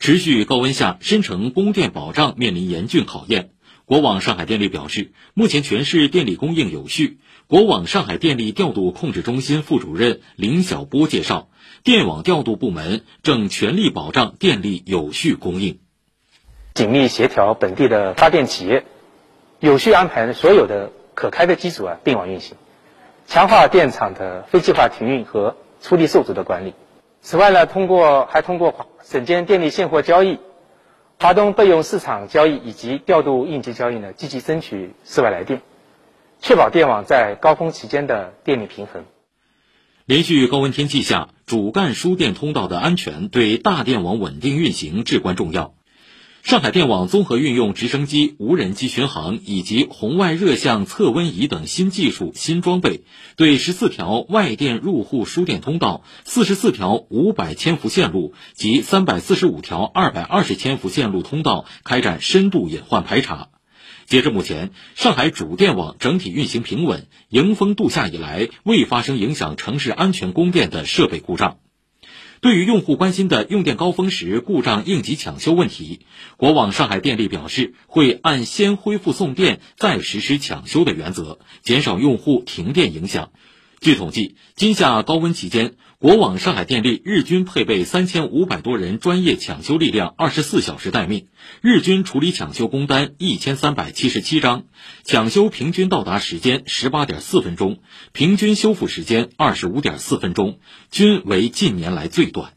持续高温下，申城供电保障面临严峻考验。国网上海电力表示，目前全市电力供应有序。国网上海电力调度控制中心副主任林晓波介绍，电网调度部门正全力保障电力有序供应，紧密协调本地的发电企业，有序安排所有的可开的机组啊并网运行，强化电厂的非计划停运和出力受阻的管理。此外呢，通过还通过省间电力现货交易。华东备用市场交易以及调度应急交易呢，积极争取室外来电，确保电网在高峰期间的电力平衡。连续高温天气下，主干输电通道的安全对大电网稳定运行至关重要。上海电网综合运用直升机、无人机巡航以及红外热像测温仪等新技术、新装备，对十四条外电入户输电通道、四十四条五百千伏线路及三百四十五条二百二十千伏线路通道开展深度隐患排查。截至目前，上海主电网整体运行平稳，迎峰度夏以来未发生影响城市安全供电的设备故障。对于用户关心的用电高峰时故障应急抢修问题，国网上海电力表示，会按先恢复送电再实施抢修的原则，减少用户停电影响。据统计，今夏高温期间，国网上海电力日均配备三千五百多人专业抢修力量，二十四小时待命，日均处理抢修工单一千三百七十七张，抢修平均到达时间十八点四分钟，平均修复时间二十五点四分钟，均为近年来最短。